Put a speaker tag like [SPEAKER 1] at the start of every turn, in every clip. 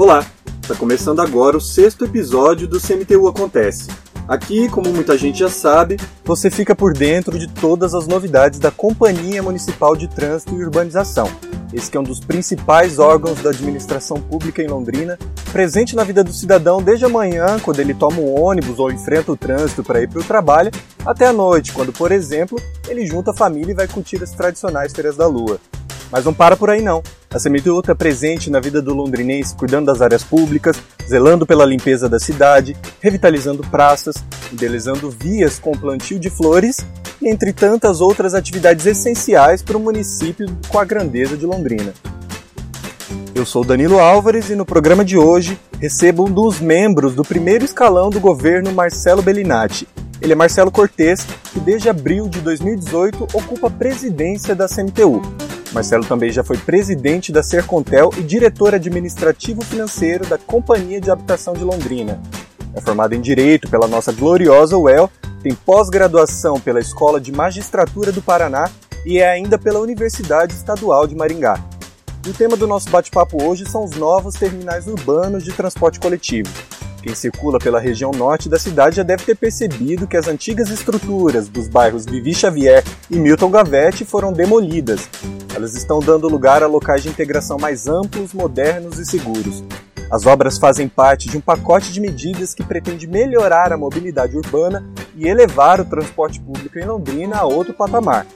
[SPEAKER 1] Olá, está começando agora o sexto episódio do CMTU Acontece. Aqui, como muita gente já sabe, você fica por dentro de todas as novidades da Companhia Municipal de Trânsito e Urbanização. Esse é um dos principais órgãos da administração pública em Londrina, presente na vida do cidadão desde a manhã, quando ele toma um ônibus ou enfrenta o trânsito para ir para o trabalho, até a noite, quando, por exemplo, ele junta a família e vai curtir as tradicionais feiras da lua. Mas não para por aí não. A CMTU está presente na vida do londrinense, cuidando das áreas públicas, zelando pela limpeza da cidade, revitalizando praças, embelezando vias com plantio de flores entre tantas outras atividades essenciais para um município com a grandeza de Londrina. Eu sou Danilo Álvares e no programa de hoje recebo um dos membros do primeiro escalão do governo Marcelo Bellinati. Ele é Marcelo Cortes, que desde abril de 2018 ocupa a presidência da CMTU. Marcelo também já foi presidente da Sercontel e diretor administrativo financeiro da Companhia de Habitação de Londrina. É formado em Direito pela nossa gloriosa UEL, tem pós-graduação pela Escola de Magistratura do Paraná e é ainda pela Universidade Estadual de Maringá. O tema do nosso bate-papo hoje são os novos terminais urbanos de transporte coletivo. Quem circula pela região norte da cidade já deve ter percebido que as antigas estruturas dos bairros Vivi Xavier e Milton Gavete foram demolidas. Elas estão dando lugar a locais de integração mais amplos, modernos e seguros. As obras fazem parte de um pacote de medidas que pretende melhorar a mobilidade urbana e elevar o transporte público em Londrina a outro patamar.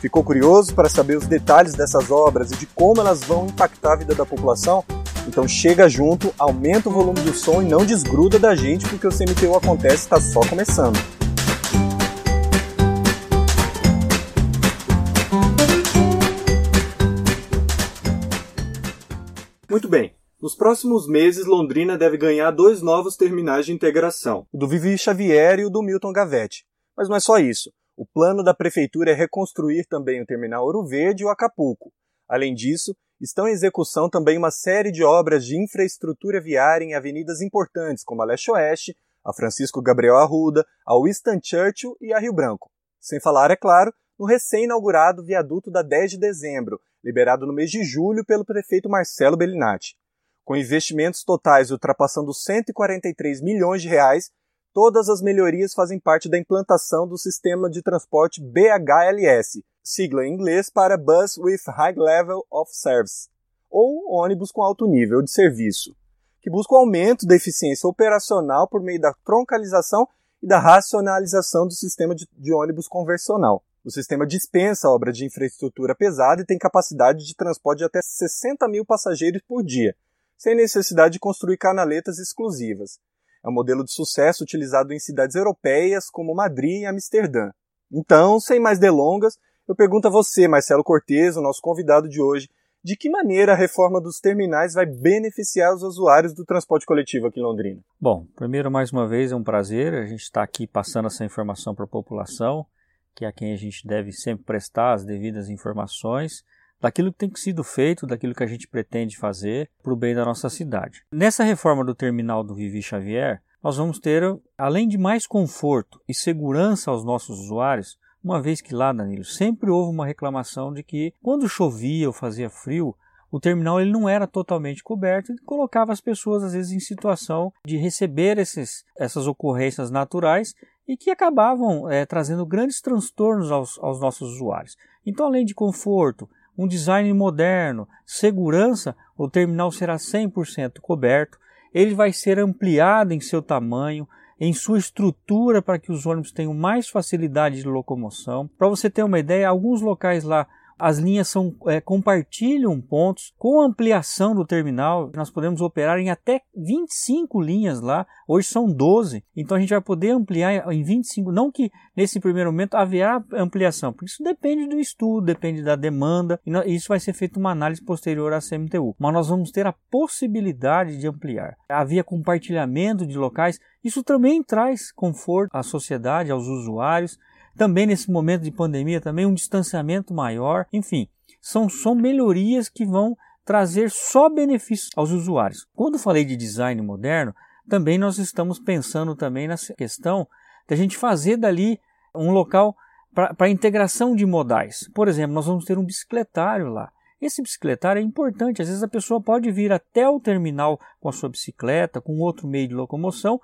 [SPEAKER 1] Ficou curioso para saber os detalhes dessas obras e de como elas vão impactar a vida da população? Então chega junto, aumenta o volume do som e não desgruda da gente porque o CMTU Acontece está só começando. Muito bem. Nos próximos meses, Londrina deve ganhar dois novos terminais de integração, o do Vivi Xavier e o do Milton Gavete. Mas não é só isso. O plano da prefeitura é reconstruir também o terminal Ouro Verde e o Acapulco. Além disso, estão em execução também uma série de obras de infraestrutura viária em avenidas importantes, como a Leste Oeste, a Francisco Gabriel Arruda, a Winston Churchill e a Rio Branco. Sem falar, é claro, no recém-inaugurado viaduto da 10 de dezembro, liberado no mês de julho pelo prefeito Marcelo Bellinati. Com investimentos totais ultrapassando 143 milhões de reais, todas as melhorias fazem parte da implantação do sistema de transporte BHLS, sigla em inglês para Bus with High Level of Service, ou ônibus com alto nível de serviço, que busca o aumento da eficiência operacional por meio da troncalização e da racionalização do sistema de, de ônibus convencional. O sistema dispensa obra de infraestrutura pesada e tem capacidade de transporte de até 60 mil passageiros por dia, sem necessidade de construir canaletas exclusivas. É um modelo de sucesso utilizado em cidades europeias como Madrid e Amsterdã. Então, sem mais delongas, eu pergunto a você, Marcelo Cortes, o nosso convidado de hoje, de que maneira a reforma dos terminais vai beneficiar os usuários do transporte coletivo aqui em Londrina?
[SPEAKER 2] Bom, primeiro, mais uma vez, é um prazer a gente estar aqui passando essa informação para a população, que é a quem a gente deve sempre prestar as devidas informações daquilo que tem sido feito, daquilo que a gente pretende fazer para o bem da nossa cidade. Nessa reforma do terminal do Vivi Xavier, nós vamos ter, além de mais conforto e segurança aos nossos usuários, uma vez que lá, Danilo, sempre houve uma reclamação de que quando chovia ou fazia frio, o terminal ele não era totalmente coberto e colocava as pessoas às vezes em situação de receber esses, essas ocorrências naturais e que acabavam é, trazendo grandes transtornos aos, aos nossos usuários. Então, além de conforto, um design moderno, segurança, o terminal será 100% coberto, ele vai ser ampliado em seu tamanho, em sua estrutura para que os ônibus tenham mais facilidade de locomoção. Para você ter uma ideia, alguns locais lá as linhas são, é, compartilham pontos. Com a ampliação do terminal, nós podemos operar em até 25 linhas lá. Hoje são 12. Então a gente vai poder ampliar em 25. Não que nesse primeiro momento haverá ampliação, porque isso depende do estudo, depende da demanda. E isso vai ser feito uma análise posterior à CMTU. Mas nós vamos ter a possibilidade de ampliar. Havia compartilhamento de locais. Isso também traz conforto à sociedade, aos usuários também nesse momento de pandemia, também um distanciamento maior, enfim, são, são melhorias que vão trazer só benefícios aos usuários. Quando falei de design moderno, também nós estamos pensando também nessa questão da gente fazer dali um local para integração de modais. Por exemplo, nós vamos ter um bicicletário lá. Esse bicicletário é importante, às vezes a pessoa pode vir até o terminal com a sua bicicleta, com outro meio de locomoção,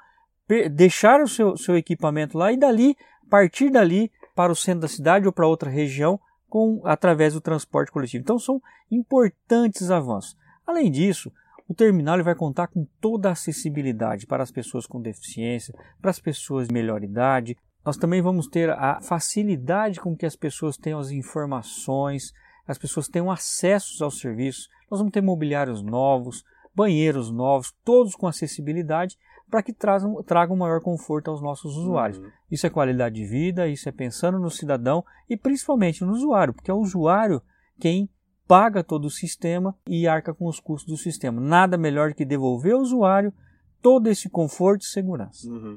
[SPEAKER 2] deixar o seu, seu equipamento lá e dali, partir dali para o centro da cidade ou para outra região com, através do transporte coletivo. Então são importantes avanços. Além disso, o terminal vai contar com toda a acessibilidade para as pessoas com deficiência, para as pessoas de melhor idade. Nós também vamos ter a facilidade com que as pessoas tenham as informações, as pessoas tenham acesso aos serviços. Nós vamos ter mobiliários novos, banheiros novos, todos com acessibilidade para que tragam, tragam maior conforto aos nossos usuários. Uhum. Isso é qualidade de vida, isso é pensando no cidadão e principalmente no usuário, porque é o usuário quem paga todo o sistema e arca com os custos do sistema. Nada melhor do que devolver ao usuário todo esse conforto e segurança.
[SPEAKER 1] Uhum.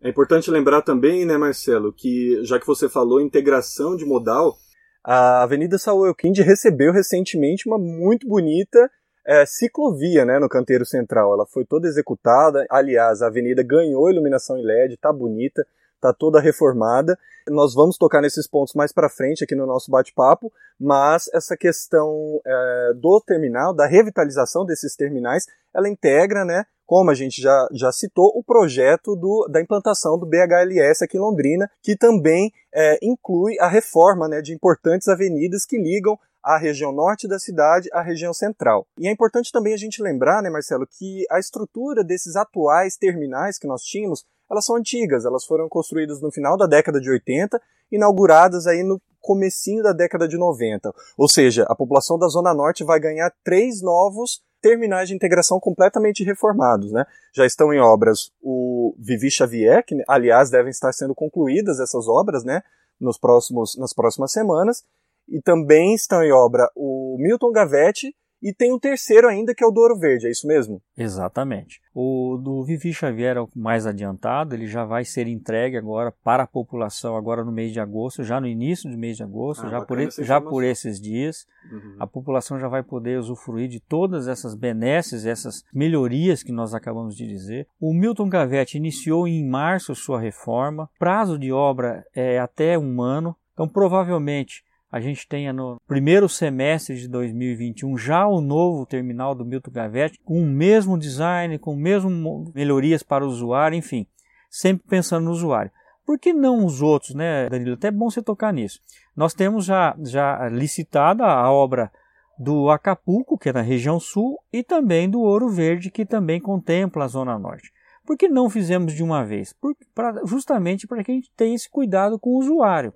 [SPEAKER 1] É importante lembrar também, né, Marcelo, que já que você falou integração de modal, a Avenida Saúl Elquinde recebeu recentemente uma muito bonita é, ciclovia né, no canteiro central. Ela foi toda executada. Aliás, a avenida ganhou iluminação em LED, tá bonita está toda reformada. Nós vamos tocar nesses pontos mais para frente aqui no nosso bate-papo, mas essa questão é, do terminal, da revitalização desses terminais, ela integra, né, como a gente já, já citou, o projeto do, da implantação do BHLS aqui em Londrina, que também é, inclui a reforma né, de importantes avenidas que ligam a região norte da cidade à região central. E é importante também a gente lembrar, né, Marcelo, que a estrutura desses atuais terminais que nós tínhamos elas são antigas, elas foram construídas no final da década de 80, inauguradas aí no comecinho da década de 90. Ou seja, a população da Zona Norte vai ganhar três novos terminais de integração completamente reformados. Né? Já estão em obras o Vivi Xavier, que aliás devem estar sendo concluídas essas obras né, nos próximos, nas próximas semanas, e também estão em obra o Milton Gavetti e tem um terceiro ainda que é o do Ouro Verde, é isso mesmo?
[SPEAKER 2] Exatamente. O do Vivi Xavier é o mais adiantado, ele já vai ser entregue agora para a população agora no mês de agosto, já no início do mês de agosto, ah, já, por, já por esses dias. Uhum. A população já vai poder usufruir de todas essas benesses, essas melhorias que nós acabamos de dizer. O Milton Gavetti iniciou em março sua reforma, prazo de obra é até um ano, então provavelmente a gente tenha no primeiro semestre de 2021 já o novo terminal do Milton Gavetti, com o mesmo design, com mesmo melhorias para o usuário, enfim, sempre pensando no usuário. Por que não os outros, né, Danilo? Até é bom você tocar nisso. Nós temos já, já licitada a obra do Acapulco, que é na região sul, e também do Ouro Verde, que também contempla a Zona Norte. Por que não fizemos de uma vez? Por, pra, justamente para que a gente tenha esse cuidado com o usuário.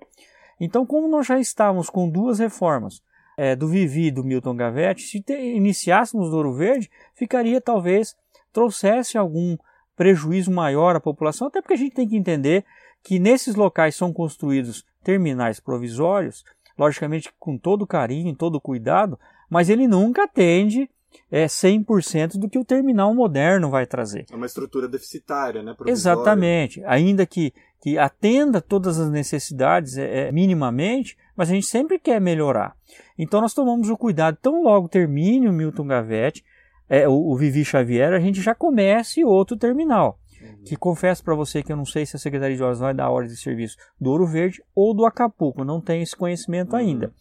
[SPEAKER 2] Então, como nós já estávamos com duas reformas, é, do Vivi e do Milton Gavetti, se te, iniciássemos do Ouro Verde, ficaria talvez, trouxesse algum prejuízo maior à população, até porque a gente tem que entender que nesses locais são construídos terminais provisórios, logicamente com todo carinho, todo cuidado, mas ele nunca atende é 100% do que o terminal moderno vai trazer.
[SPEAKER 1] É uma estrutura deficitária, né? Provisória.
[SPEAKER 2] Exatamente. Ainda que, que atenda todas as necessidades é, é, minimamente, mas a gente sempre quer melhorar. Então nós tomamos o cuidado, tão logo termine o Milton Gavetti, é, o, o Vivi Xavier, a gente já comece outro terminal. Uhum. Que confesso para você que eu não sei se a Secretaria de Obras vai dar ordem de serviço do Ouro Verde ou do Acapulco, não tenho esse conhecimento uhum. ainda.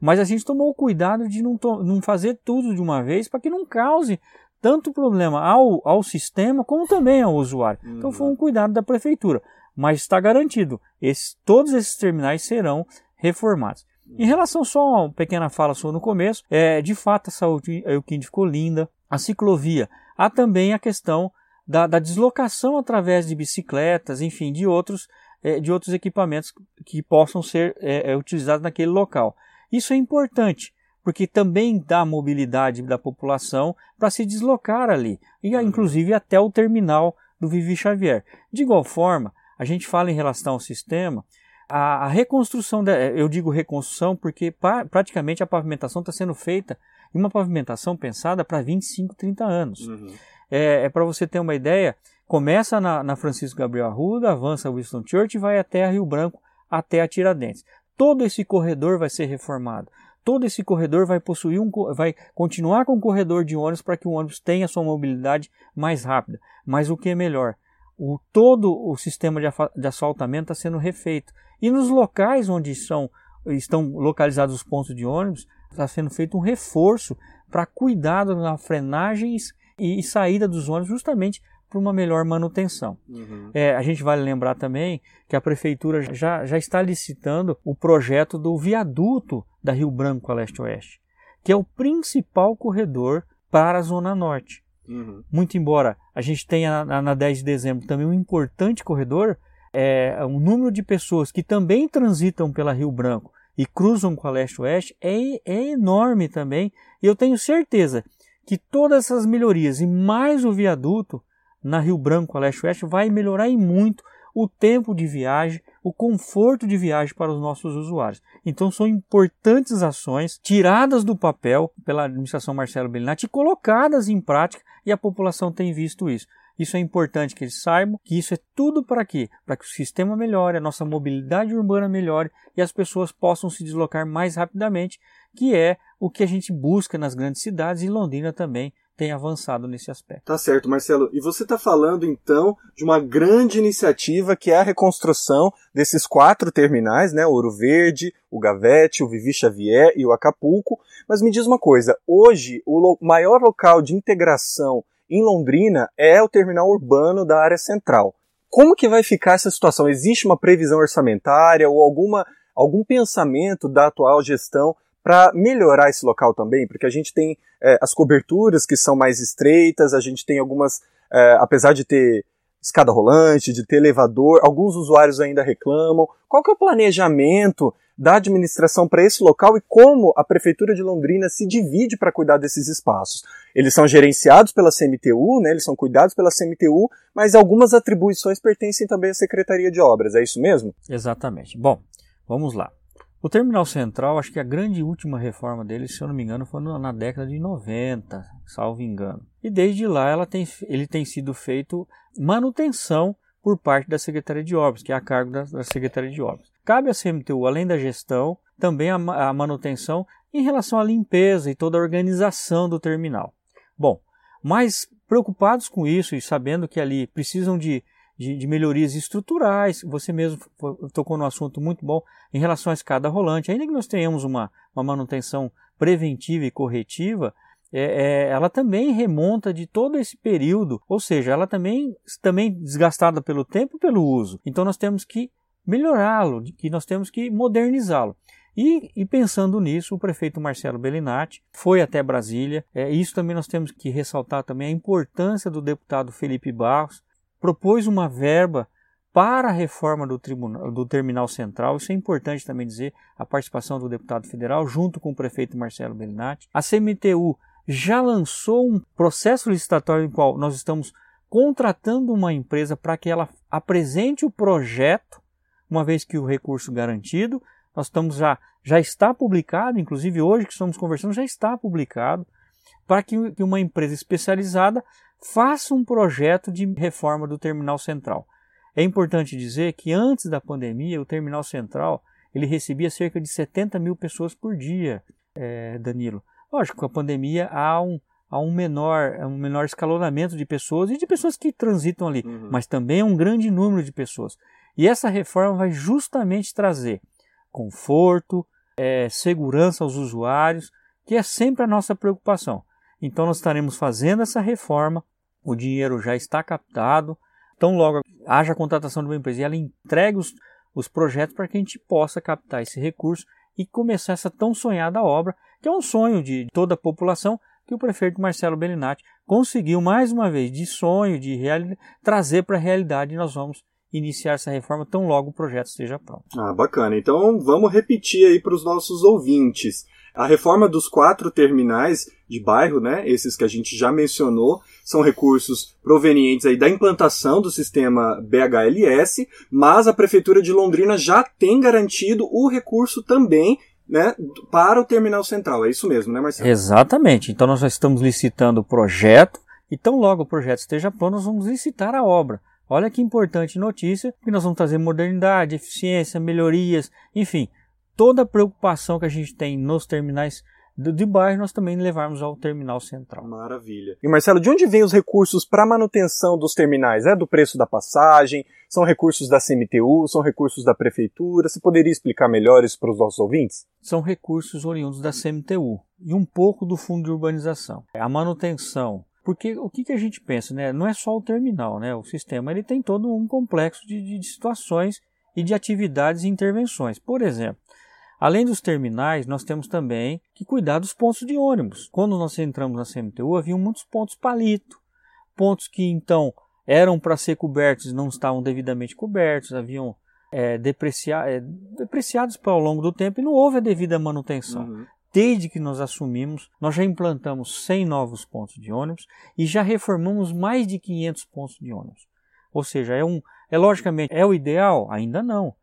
[SPEAKER 2] Mas a gente tomou o cuidado de não, não fazer tudo de uma vez para que não cause tanto problema ao, ao sistema como também ao usuário. Uhum. Então foi um cuidado da prefeitura. Mas está garantido, esse, todos esses terminais serão reformados. Em relação só a uma pequena fala sua no começo, é, de fato a saúde Euquinde ficou linda, a ciclovia. Há também a questão da, da deslocação através de bicicletas, enfim, de outros, é, de outros equipamentos que possam ser é, é utilizados naquele local. Isso é importante, porque também dá mobilidade da população para se deslocar ali, e uhum. inclusive até o terminal do Vivi Xavier. De igual forma, a gente fala em relação ao sistema, a, a reconstrução, da, eu digo reconstrução porque pa, praticamente a pavimentação está sendo feita em uma pavimentação pensada para 25, 30 anos. Uhum. É, é para você ter uma ideia, começa na, na Francisco Gabriel Arruda, avança Winston Church e vai até a Rio Branco, até a Tiradentes todo esse corredor vai ser reformado. Todo esse corredor vai possuir um, vai continuar com o corredor de ônibus para que o ônibus tenha sua mobilidade mais rápida. Mas o que é melhor? O, todo o sistema de, de asfaltamento está sendo refeito. E nos locais onde são, estão localizados os pontos de ônibus, está sendo feito um reforço para cuidado na frenagens e saída dos ônibus, justamente para uma melhor manutenção. Uhum. É, a gente vale lembrar também que a prefeitura já, já está licitando o projeto do viaduto da Rio Branco a leste-oeste, que é o principal corredor para a Zona Norte. Uhum. Muito embora a gente tenha na, na 10 de dezembro também um importante corredor, é, o número de pessoas que também transitam pela Rio Branco e cruzam com a leste-oeste é, é enorme também. E eu tenho certeza que todas essas melhorias e mais o viaduto na Rio Branco, a leste-oeste, vai melhorar em muito o tempo de viagem, o conforto de viagem para os nossos usuários. Então são importantes ações tiradas do papel pela administração Marcelo Bellinati e colocadas em prática e a população tem visto isso. Isso é importante que eles saibam que isso é tudo para quê? Para que o sistema melhore, a nossa mobilidade urbana melhore e as pessoas possam se deslocar mais rapidamente, que é o que a gente busca nas grandes cidades e Londrina também tem avançado nesse aspecto.
[SPEAKER 1] Tá certo, Marcelo. E você está falando então de uma grande iniciativa que é a reconstrução desses quatro terminais, né? O Ouro Verde, o Gavete, o Vivi Xavier e o Acapulco. Mas me diz uma coisa: hoje o maior local de integração em Londrina é o terminal urbano da área central. Como que vai ficar essa situação? Existe uma previsão orçamentária ou alguma, algum pensamento da atual gestão para melhorar esse local também, porque a gente tem é, as coberturas que são mais estreitas, a gente tem algumas, é, apesar de ter escada rolante, de ter elevador, alguns usuários ainda reclamam. Qual que é o planejamento da administração para esse local e como a prefeitura de Londrina se divide para cuidar desses espaços? Eles são gerenciados pela CMTU, né? Eles são cuidados pela CMTU, mas algumas atribuições pertencem também à Secretaria de Obras. É isso mesmo?
[SPEAKER 2] Exatamente. Bom, vamos lá. O Terminal Central, acho que a grande última reforma dele, se eu não me engano, foi na década de 90, salvo engano. E desde lá tem, ele tem sido feito manutenção por parte da Secretaria de Obras, que é a cargo da, da Secretaria de Obras. Cabe à CMTU, além da gestão, também a, a manutenção em relação à limpeza e toda a organização do terminal. Bom, mas preocupados com isso e sabendo que ali precisam de de, de, melhorias estruturais. Você mesmo tocou no assunto muito bom em relação à escada rolante. Ainda que nós tenhamos uma, uma manutenção preventiva e corretiva, é, é, ela também remonta de todo esse período, ou seja, ela também também desgastada pelo tempo e pelo uso. Então nós temos que melhorá-lo, que nós temos que modernizá-lo. E, e, pensando nisso, o prefeito Marcelo Bellinati foi até Brasília. É, isso também nós temos que ressaltar também a importância do deputado Felipe Barros, propôs uma verba para a reforma do, tribunal, do terminal central. Isso é importante também dizer, a participação do deputado federal junto com o prefeito Marcelo Bellinati. A CMTU já lançou um processo licitatório em qual nós estamos contratando uma empresa para que ela apresente o projeto, uma vez que o recurso garantido, nós estamos já já está publicado, inclusive hoje que estamos conversando já está publicado, para que uma empresa especializada faça um projeto de reforma do terminal central. É importante dizer que antes da pandemia, o terminal central ele recebia cerca de 70 mil pessoas por dia, é, Danilo. Lógico, com a pandemia há um, há um menor, um menor escalonamento de pessoas e de pessoas que transitam ali, uhum. mas também um grande número de pessoas. E essa reforma vai justamente trazer conforto, é, segurança aos usuários, que é sempre a nossa preocupação. Então nós estaremos fazendo essa reforma o dinheiro já está captado, tão logo haja a contratação de uma empresa e ela entregue os, os projetos para que a gente possa captar esse recurso e começar essa tão sonhada obra, que é um sonho de toda a população, que o prefeito Marcelo Bellinati conseguiu mais uma vez de sonho, de trazer para a realidade e nós vamos iniciar essa reforma tão logo o projeto esteja pronto.
[SPEAKER 1] Ah, bacana. Então vamos repetir aí para os nossos ouvintes. A reforma dos quatro terminais de bairro, né, esses que a gente já mencionou, são recursos provenientes aí da implantação do sistema BHLS, mas a Prefeitura de Londrina já tem garantido o recurso também né, para o terminal central. É isso mesmo, né, Marcelo?
[SPEAKER 2] Exatamente. Então nós já estamos licitando o projeto e tão logo o projeto esteja pronto, nós vamos licitar a obra. Olha que importante notícia, que nós vamos trazer modernidade, eficiência, melhorias, enfim, toda a preocupação que a gente tem nos terminais de bairro nós também levarmos ao terminal central.
[SPEAKER 1] Maravilha. E Marcelo, de onde vêm os recursos para manutenção dos terminais? É do preço da passagem? São recursos da CMTU? São recursos da prefeitura? Você poderia explicar melhor isso para os nossos ouvintes?
[SPEAKER 2] São recursos oriundos da CMTU e um pouco do fundo de urbanização. A manutenção porque o que, que a gente pensa, né? Não é só o terminal, né? O sistema ele tem todo um complexo de, de situações e de atividades e intervenções. Por exemplo, Além dos terminais, nós temos também que cuidar dos pontos de ônibus. Quando nós entramos na CMTU, havia muitos pontos palito, pontos que então eram para ser cobertos e não estavam devidamente cobertos, haviam é, deprecia é, depreciados ao longo do tempo e não houve a devida manutenção. Uhum. Desde que nós assumimos, nós já implantamos 100 novos pontos de ônibus e já reformamos mais de 500 pontos de ônibus. Ou seja, é um, é logicamente é o ideal, ainda não.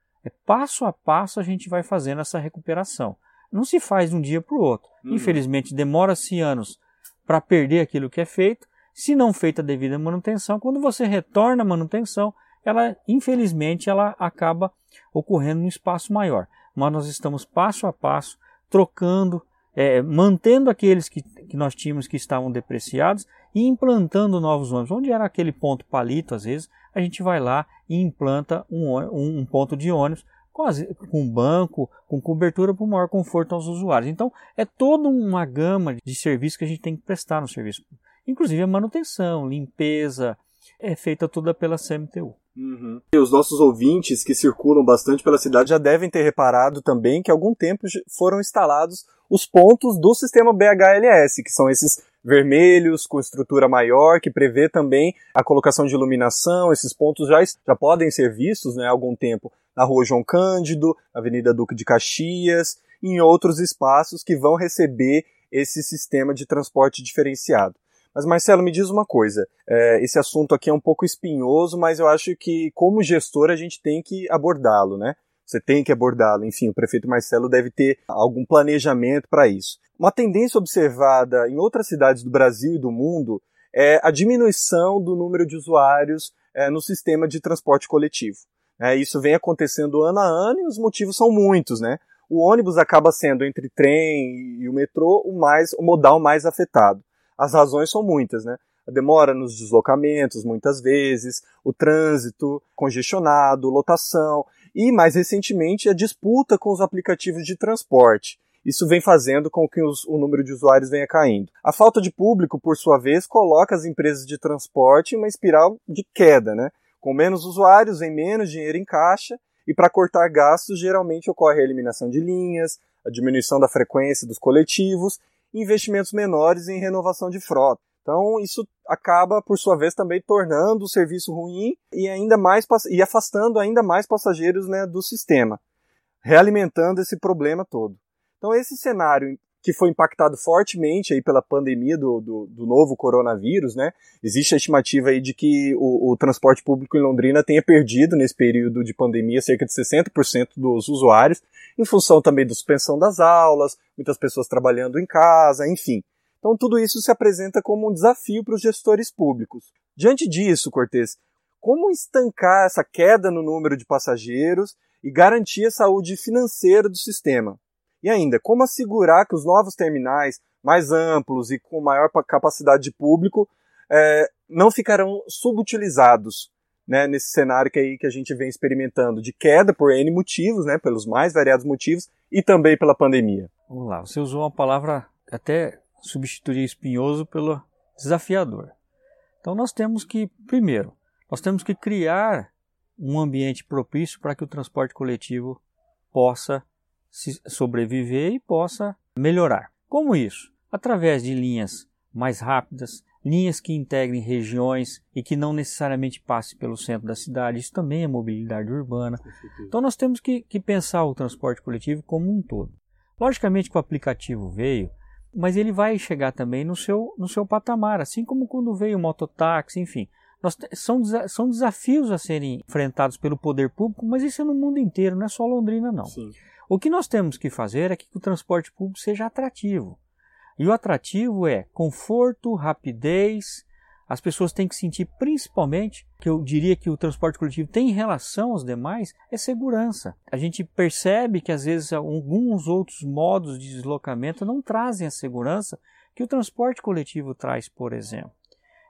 [SPEAKER 2] Passo a passo a gente vai fazendo essa recuperação. Não se faz de um dia para o outro. Uhum. Infelizmente, demora-se anos para perder aquilo que é feito. Se não feita a devida manutenção, quando você retorna a manutenção, ela, infelizmente, ela acaba ocorrendo num espaço maior. Mas nós estamos passo a passo trocando, é, mantendo aqueles que, que nós tínhamos que estavam depreciados e implantando novos ônibus. Onde era aquele ponto palito, às vezes, a gente vai lá e implanta um, um, um ponto de ônibus com, com banco, com cobertura para o maior conforto aos usuários. Então, é toda uma gama de serviços que a gente tem que prestar no serviço. Inclusive a manutenção, limpeza, é feita toda pela CMTU.
[SPEAKER 1] Uhum. E os nossos ouvintes que circulam bastante pela cidade já devem ter reparado também que há algum tempo foram instalados os pontos do sistema BHLS, que são esses vermelhos com estrutura maior, que prevê também a colocação de iluminação. Esses pontos já, já podem ser vistos né, há algum tempo na Rua João Cândido, Avenida Duque de Caxias, em outros espaços que vão receber esse sistema de transporte diferenciado. Mas Marcelo, me diz uma coisa, é, esse assunto aqui é um pouco espinhoso, mas eu acho que como gestor a gente tem que abordá-lo, né? Você tem que abordá-lo. Enfim, o prefeito Marcelo deve ter algum planejamento para isso. Uma tendência observada em outras cidades do Brasil e do mundo é a diminuição do número de usuários é, no sistema de transporte coletivo. É, isso vem acontecendo ano a ano e os motivos são muitos, né? O ônibus acaba sendo entre trem e o metrô o mais o modal mais afetado. As razões são muitas, né? A demora nos deslocamentos, muitas vezes, o trânsito congestionado, lotação e, mais recentemente, a disputa com os aplicativos de transporte. Isso vem fazendo com que os, o número de usuários venha caindo. A falta de público, por sua vez, coloca as empresas de transporte em uma espiral de queda, né? Com menos usuários, vem menos dinheiro em caixa, e para cortar gastos, geralmente ocorre a eliminação de linhas, a diminuição da frequência dos coletivos investimentos menores em renovação de frota. Então, isso acaba, por sua vez, também tornando o serviço ruim e ainda mais e afastando ainda mais passageiros né, do sistema, realimentando esse problema todo. Então, esse cenário que foi impactado fortemente aí pela pandemia do, do, do, novo coronavírus, né? Existe a estimativa aí de que o, o, transporte público em Londrina tenha perdido nesse período de pandemia cerca de 60% dos usuários, em função também da suspensão das aulas, muitas pessoas trabalhando em casa, enfim. Então tudo isso se apresenta como um desafio para os gestores públicos. Diante disso, Cortez, como estancar essa queda no número de passageiros e garantir a saúde financeira do sistema? E ainda, como assegurar que os novos terminais, mais amplos e com maior capacidade de público, é, não ficarão subutilizados né, nesse cenário que, aí que a gente vem experimentando de queda por N motivos, né, pelos mais variados motivos, e também pela pandemia.
[SPEAKER 2] Vamos lá, você usou uma palavra até substituir espinhoso pelo desafiador. Então nós temos que, primeiro, nós temos que criar um ambiente propício para que o transporte coletivo possa sobreviver e possa melhorar. Como isso? Através de linhas mais rápidas, linhas que integrem regiões e que não necessariamente passem pelo centro da cidade. Isso também é mobilidade urbana. Então nós temos que, que pensar o transporte coletivo como um todo. Logicamente que o aplicativo veio, mas ele vai chegar também no seu, no seu patamar, assim como quando veio o mototáxi, enfim. Nós, são, são desafios a serem enfrentados pelo poder público, mas isso é no mundo inteiro, não é só Londrina, não. Sim. O que nós temos que fazer é que o transporte público seja atrativo. E o atrativo é conforto, rapidez, as pessoas têm que sentir principalmente, que eu diria que o transporte coletivo tem em relação aos demais, é segurança. A gente percebe que às vezes alguns outros modos de deslocamento não trazem a segurança que o transporte coletivo traz, por exemplo.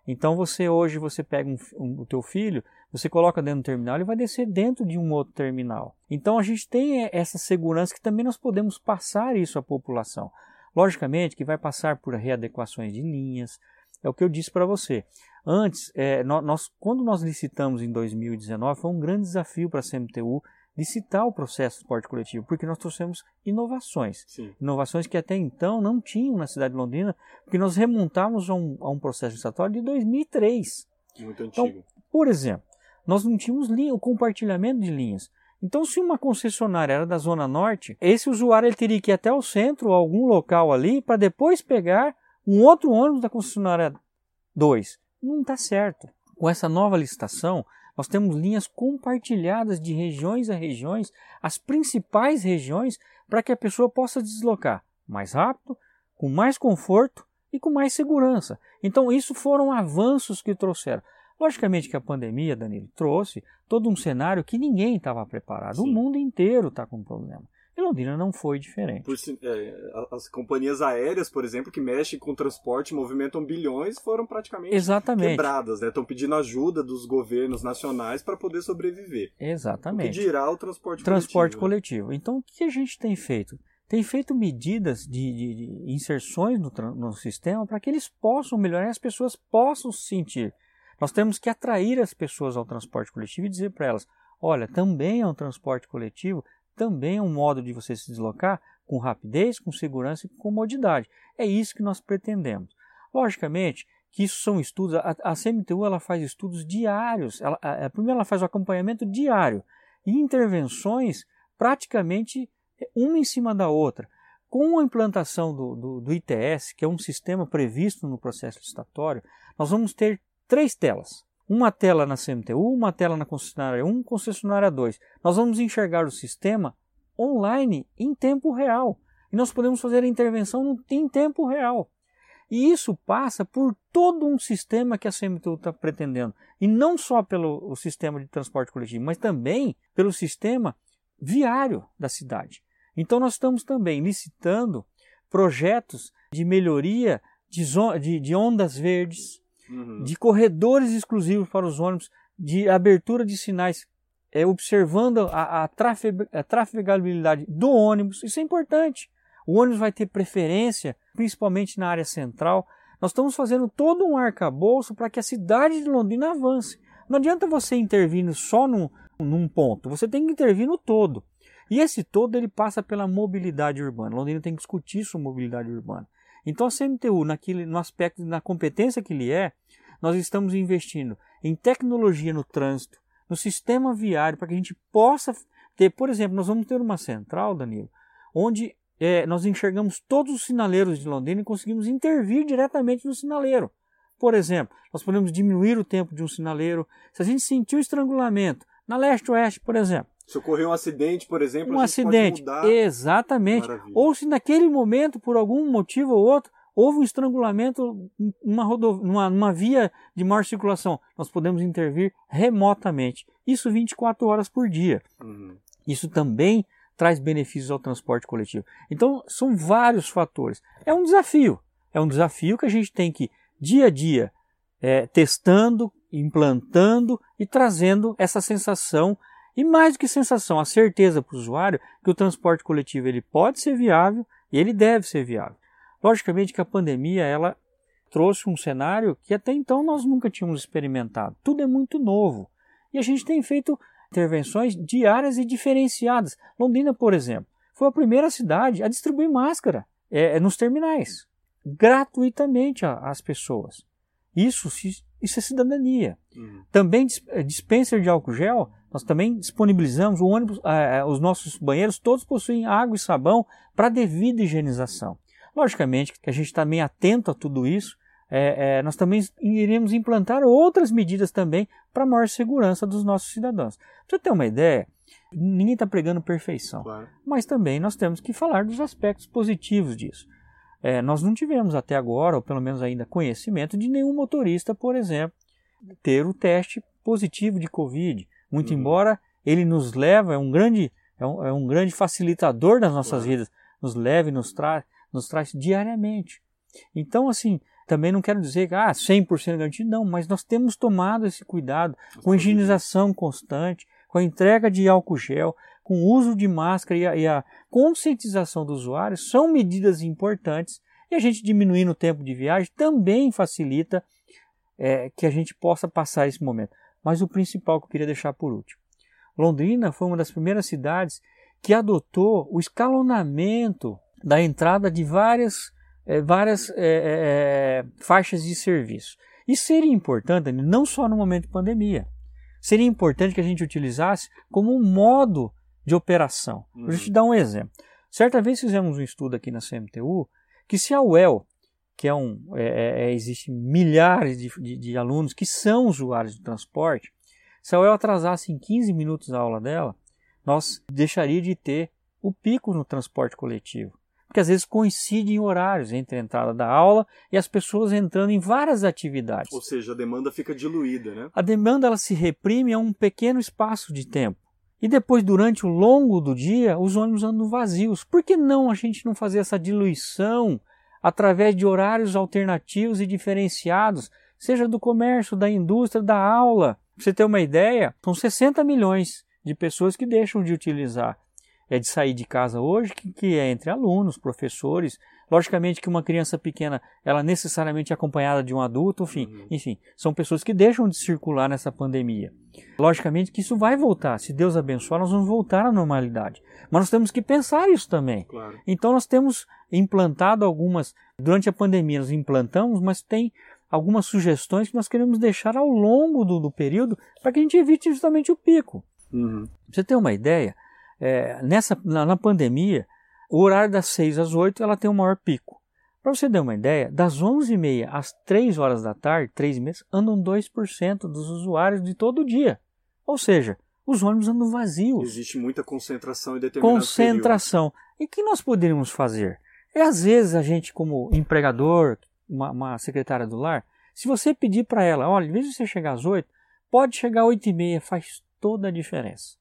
[SPEAKER 2] Então você hoje você pega um, um, o teu filho, você coloca dentro do terminal, e vai descer dentro de um outro terminal. Então a gente tem essa segurança que também nós podemos passar isso à população. Logicamente que vai passar por readequações de linhas, é o que eu disse para você. Antes, é, nós, quando nós licitamos em 2019, foi um grande desafio para a CMTU licitar o processo de transporte coletivo, porque nós trouxemos inovações. Sim. Inovações que até então não tinham na cidade de Londrina, porque nós remontávamos a um, a um processo licitatório de 2003.
[SPEAKER 1] Muito então, antigo.
[SPEAKER 2] Então, por exemplo, nós não tínhamos linha, o compartilhamento de linhas. Então, se uma concessionária era da Zona Norte, esse usuário ele teria que ir até o centro, algum local ali, para depois pegar um outro ônibus da concessionária 2. Não está certo. Com essa nova licitação, nós temos linhas compartilhadas de regiões a regiões, as principais regiões, para que a pessoa possa deslocar mais rápido, com mais conforto e com mais segurança. Então, isso foram avanços que trouxeram. Logicamente que a pandemia, Danilo, trouxe todo um cenário que ninguém estava preparado. Sim. O mundo inteiro está com problema. E Londrina não foi diferente.
[SPEAKER 1] Por, é, as companhias aéreas, por exemplo, que mexem com transporte, movimentam bilhões, foram praticamente
[SPEAKER 2] Exatamente.
[SPEAKER 1] quebradas. Estão né? pedindo ajuda dos governos nacionais para poder sobreviver.
[SPEAKER 2] Exatamente.
[SPEAKER 1] O que dirá o transporte,
[SPEAKER 2] transporte
[SPEAKER 1] coletivo.
[SPEAKER 2] coletivo. Então, o que a gente tem feito? Tem feito medidas de, de, de inserções no, no sistema para que eles possam melhorar e as pessoas possam se sentir. Nós temos que atrair as pessoas ao transporte coletivo e dizer para elas: olha, também é um transporte coletivo, também é um modo de você se deslocar com rapidez, com segurança e com comodidade. É isso que nós pretendemos. Logicamente que isso são estudos, a, a CMTU ela faz estudos diários, ela, a, a, primeiro ela faz o acompanhamento diário e intervenções praticamente uma em cima da outra. Com a implantação do, do, do ITS, que é um sistema previsto no processo licitatório, nós vamos ter três telas uma tela na CMTU, uma tela na concessionária 1, concessionária 2. Nós vamos enxergar o sistema online em tempo real. E nós podemos fazer a intervenção em tempo real. E isso passa por todo um sistema que a CMTU está pretendendo. E não só pelo sistema de transporte coletivo, mas também pelo sistema viário da cidade. Então nós estamos também licitando projetos de melhoria de, de, de ondas verdes, uhum. de corredores exclusivos para os ônibus, de abertura de sinais, é, observando a, a, trafeg, a trafegabilidade do ônibus. Isso é importante. O ônibus vai ter preferência, principalmente na área central. Nós estamos fazendo todo um arcabouço para que a cidade de Londrina avance. Não adianta você intervir só num, num ponto, você tem que intervir no todo. E esse todo ele passa pela mobilidade urbana. Londrina tem que discutir sobre mobilidade urbana. Então a CMTU, naquele, no aspecto, na competência que ele é, nós estamos investindo em tecnologia no trânsito, no sistema viário, para que a gente possa ter, por exemplo, nós vamos ter uma central, Danilo, onde é, nós enxergamos todos os sinaleiros de Londrina e conseguimos intervir diretamente no sinaleiro. Por exemplo, nós podemos diminuir o tempo de um sinaleiro. Se a gente sentir o estrangulamento, na leste-oeste, por exemplo,
[SPEAKER 1] se ocorrer um acidente, por exemplo,
[SPEAKER 2] um acidente, exatamente. Maravilha. Ou se naquele momento, por algum motivo ou outro, houve um estrangulamento numa, rodovia, numa, numa via de maior circulação, nós podemos intervir remotamente. Isso 24 horas por dia. Uhum. Isso também traz benefícios ao transporte coletivo. Então, são vários fatores. É um desafio. É um desafio que a gente tem que, dia a dia, é, testando, implantando e trazendo essa sensação e mais do que sensação, a certeza para o usuário que o transporte coletivo ele pode ser viável e ele deve ser viável. Logicamente que a pandemia ela trouxe um cenário que até então nós nunca tínhamos experimentado. Tudo é muito novo. E a gente tem feito intervenções diárias e diferenciadas. Londrina, por exemplo, foi a primeira cidade a distribuir máscara é, é nos terminais, gratuitamente às pessoas. Isso, isso é cidadania. Uhum. Também dispenser de álcool gel nós também disponibilizamos o ônibus, eh, os nossos banheiros todos possuem água e sabão para devida higienização. Logicamente que a gente está bem atento a tudo isso. É, é, nós também iremos implantar outras medidas também para maior segurança dos nossos cidadãos. Para você ter uma ideia, ninguém está pregando perfeição, claro. mas também nós temos que falar dos aspectos positivos disso. é, nós não tivemos até agora, ou pelo menos ainda conhecimento, de nenhum motorista, por exemplo, ter o teste positivo de Covid. Muito uhum. embora ele nos leva, é um grande, é um, é um grande facilitador das nossas uhum. vidas, nos leva e nos, tra nos traz diariamente. Então, assim, também não quero dizer que ah, 100% garantido, não, mas nós temos tomado esse cuidado com higienização constante, com a entrega de álcool gel, com o uso de máscara e a, e a conscientização do usuário, são medidas importantes e a gente diminuindo o tempo de viagem também facilita é, que a gente possa passar esse momento. Mas o principal que eu queria deixar por último. Londrina foi uma das primeiras cidades que adotou o escalonamento da entrada de várias é, várias é, é, faixas de serviço. Isso seria importante não só no momento de pandemia. Seria importante que a gente utilizasse como um modo de operação. Uhum. Vou te dar um exemplo. Certa vez fizemos um estudo aqui na CMTU que se a UEL, que é um, é, é, existe milhares de, de, de, alunos que são usuários de transporte, se a UEL atrasasse em 15 minutos a aula dela, nós deixaria de ter o pico no transporte coletivo porque às vezes coincidem horários entre a entrada da aula e as pessoas entrando em várias atividades.
[SPEAKER 1] Ou seja, a demanda fica diluída, né?
[SPEAKER 2] A demanda ela se reprime a um pequeno espaço de tempo. E depois, durante o longo do dia, os ônibus andam vazios. Por que não a gente não fazer essa diluição através de horários alternativos e diferenciados, seja do comércio, da indústria, da aula? Pra você ter uma ideia, são 60 milhões de pessoas que deixam de utilizar é de sair de casa hoje, que, que é entre alunos, professores. Logicamente que uma criança pequena, ela necessariamente é acompanhada de um adulto, enfim, uhum. enfim, são pessoas que deixam de circular nessa pandemia. Logicamente que isso vai voltar. Se Deus abençoar, nós vamos voltar à normalidade. Mas nós temos que pensar isso também.
[SPEAKER 1] Claro.
[SPEAKER 2] Então nós temos implantado algumas, durante a pandemia nós implantamos, mas tem algumas sugestões que nós queremos deixar ao longo do, do período para que a gente evite justamente o pico.
[SPEAKER 1] Uhum.
[SPEAKER 2] Pra você ter uma ideia, é, nessa, na, na, pandemia, o horário das 6 às 8 ela tem o maior pico. Para você ter uma ideia, das 11h30 às 3 horas da tarde, 3 e meia, andam 2% dos usuários de todo o dia. Ou seja, os ônibus andam vazios.
[SPEAKER 1] Existe muita concentração em determinados
[SPEAKER 2] Concentração. Períodos. E o que nós poderíamos fazer? É às vezes a gente, como empregador, uma, uma secretária do lar, se você pedir para ela, olha, em vez de você chegar às 8, pode chegar às 8 e meia, faz toda a diferença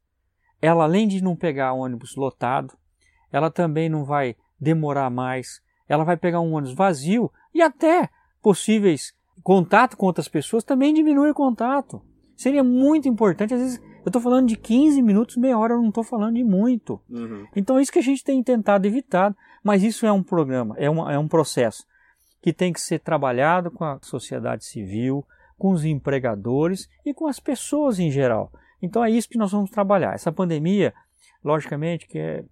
[SPEAKER 2] ela além de não pegar ônibus lotado, ela também não vai demorar mais, ela vai pegar um ônibus vazio e até possíveis contato com outras pessoas também diminui o contato. Seria muito importante, às vezes eu estou falando de 15 minutos, meia hora, eu não estou falando de muito.
[SPEAKER 1] Uhum.
[SPEAKER 2] Então é isso que a gente tem tentado evitar, mas isso é um programa, é, uma, é um processo que tem que ser trabalhado com a sociedade civil, com os empregadores e com as pessoas em geral. Então é isso que nós vamos trabalhar. Essa pandemia, logicamente, que é,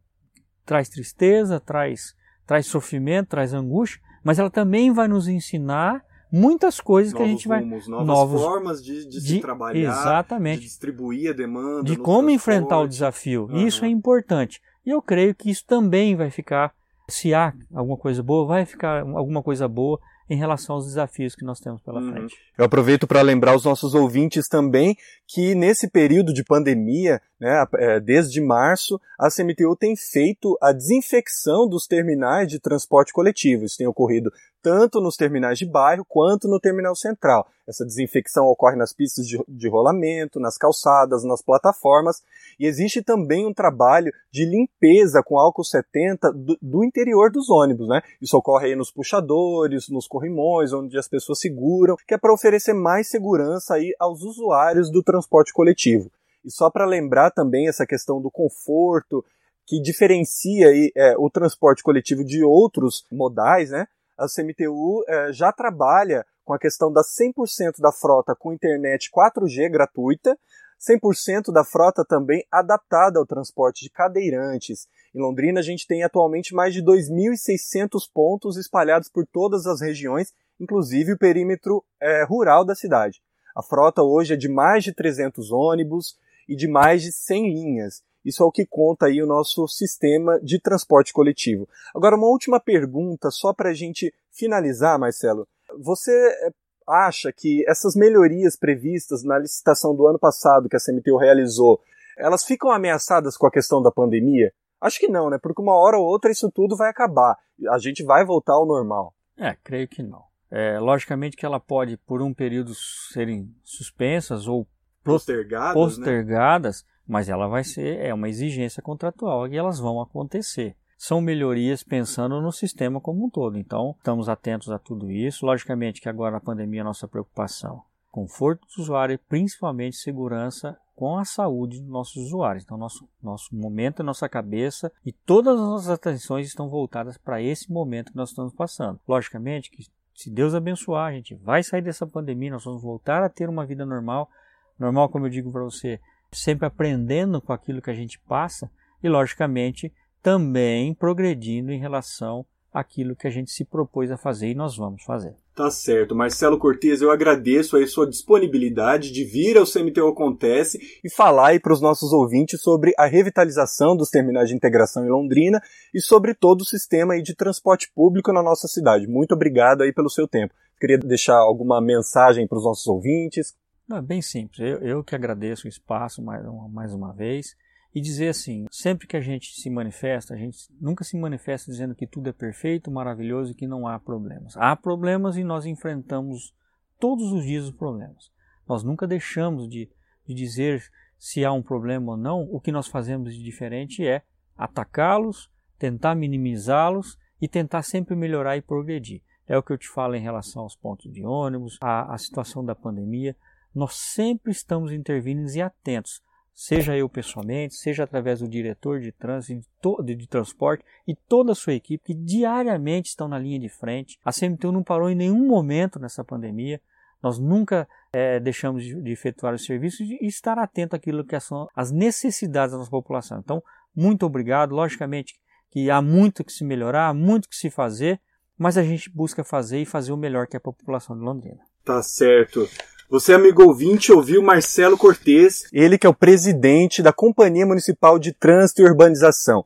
[SPEAKER 2] traz tristeza, traz, traz sofrimento, traz angústia, mas ela também vai nos ensinar muitas coisas
[SPEAKER 1] novos
[SPEAKER 2] que a gente vai
[SPEAKER 1] rumos, novas novos, formas de, de, de, se trabalhar,
[SPEAKER 2] exatamente,
[SPEAKER 1] de distribuir a demanda,
[SPEAKER 2] de como enfrentar o desafio. Uhum. Isso é importante. E eu creio que isso também vai ficar, se há alguma coisa boa, vai ficar alguma coisa boa em relação aos desafios que nós temos pela uhum. frente.
[SPEAKER 1] Eu aproveito para lembrar os nossos ouvintes também que nesse período de pandemia, né, é, desde março, a CMTU tem feito a desinfecção dos terminais de transporte coletivo. Isso tem ocorrido tanto nos terminais de bairro quanto no terminal central. Essa desinfecção ocorre nas pistas de, de rolamento, nas calçadas, nas plataformas e existe também um trabalho de limpeza com álcool 70 do, do interior dos ônibus, né? Isso ocorre aí nos puxadores, nos corrimões, onde as pessoas seguram, que é para oferecer mais segurança aí aos usuários do transporte coletivo. E só para lembrar também essa questão do conforto, que diferencia aí, é, o transporte coletivo de outros modais, né? A CMTU é, já trabalha com a questão da 100% da frota com internet 4G gratuita, 100% da frota também adaptada ao transporte de cadeirantes. Em Londrina, a gente tem atualmente mais de 2.600 pontos espalhados por todas as regiões, inclusive o perímetro é, rural da cidade. A frota hoje é de mais de 300 ônibus e de mais de 100 linhas. Isso é o que conta aí o nosso sistema de transporte coletivo. Agora, uma última pergunta, só para a gente finalizar, Marcelo. Você eh, acha que essas melhorias previstas na licitação do ano passado que a CMTU realizou, elas ficam ameaçadas com a questão da pandemia? Acho que não, né? Porque uma hora ou outra isso tudo vai acabar. A gente vai voltar ao normal.
[SPEAKER 2] É, creio que não. É, logicamente que ela pode, por um período, serem suspensas ou
[SPEAKER 1] postergadas,
[SPEAKER 2] postergadas né? Mas ela vai ser, é uma exigência contratual e elas vão acontecer. São melhorias pensando no sistema como um todo. Então, estamos atentos a tudo isso. Logicamente que agora na pandemia a nossa preocupação conforto do usuário e principalmente segurança com a saúde dos nossos usuários. Então, nosso, nosso momento, nossa cabeça e todas as nossas atenções estão voltadas para esse momento que nós estamos passando. Logicamente que, se Deus abençoar, a gente vai sair dessa pandemia, nós vamos voltar a ter uma vida normal. Normal, como eu digo para você, sempre aprendendo com aquilo que a gente passa e, logicamente, também progredindo em relação àquilo que a gente se propôs a fazer e nós vamos fazer.
[SPEAKER 1] Tá certo. Marcelo Cortes, eu agradeço a sua disponibilidade de vir ao CMTU Acontece e falar aí para os nossos ouvintes sobre a revitalização dos terminais de integração em Londrina e sobre todo o sistema aí de transporte público na nossa cidade. Muito obrigado aí pelo seu tempo. Queria deixar alguma mensagem para os nossos ouvintes?
[SPEAKER 2] É bem simples. Eu, eu que agradeço o espaço mais uma, mais uma vez e dizer assim: sempre que a gente se manifesta, a gente nunca se manifesta dizendo que tudo é perfeito, maravilhoso e que não há problemas. Há problemas e nós enfrentamos todos os dias os problemas. Nós nunca deixamos de, de dizer se há um problema ou não. O que nós fazemos de diferente é atacá-los, tentar minimizá-los e tentar sempre melhorar e progredir. É o que eu te falo em relação aos pontos de ônibus, à situação da pandemia. Nós sempre estamos intervindo e atentos seja eu pessoalmente, seja através do diretor de trânsito, de, transporte e toda a sua equipe que diariamente estão na linha de frente. A CMTU não parou em nenhum momento nessa pandemia. Nós nunca é, deixamos de, de, efetuar os serviços e estar atento àquilo que são as necessidades da nossa população. Então, muito obrigado. Logicamente que há muito que se melhorar, há muito que se fazer, mas a gente busca fazer e fazer o melhor que a população de Londrina.
[SPEAKER 1] Tá certo. Você, amigo ouvinte, ouviu Marcelo Cortes, ele que é o presidente da Companhia Municipal de Trânsito e Urbanização.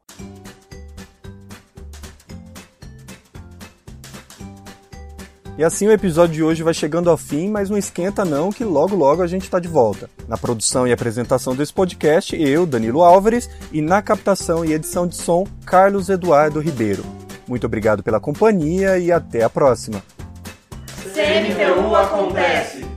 [SPEAKER 1] E assim o episódio de hoje vai chegando ao fim, mas não esquenta não que logo logo a gente está de volta. Na produção e apresentação desse podcast, eu, Danilo Álvares, e na captação e edição de som, Carlos Eduardo Ribeiro. Muito obrigado pela companhia e até a próxima.
[SPEAKER 3] CMTU acontece!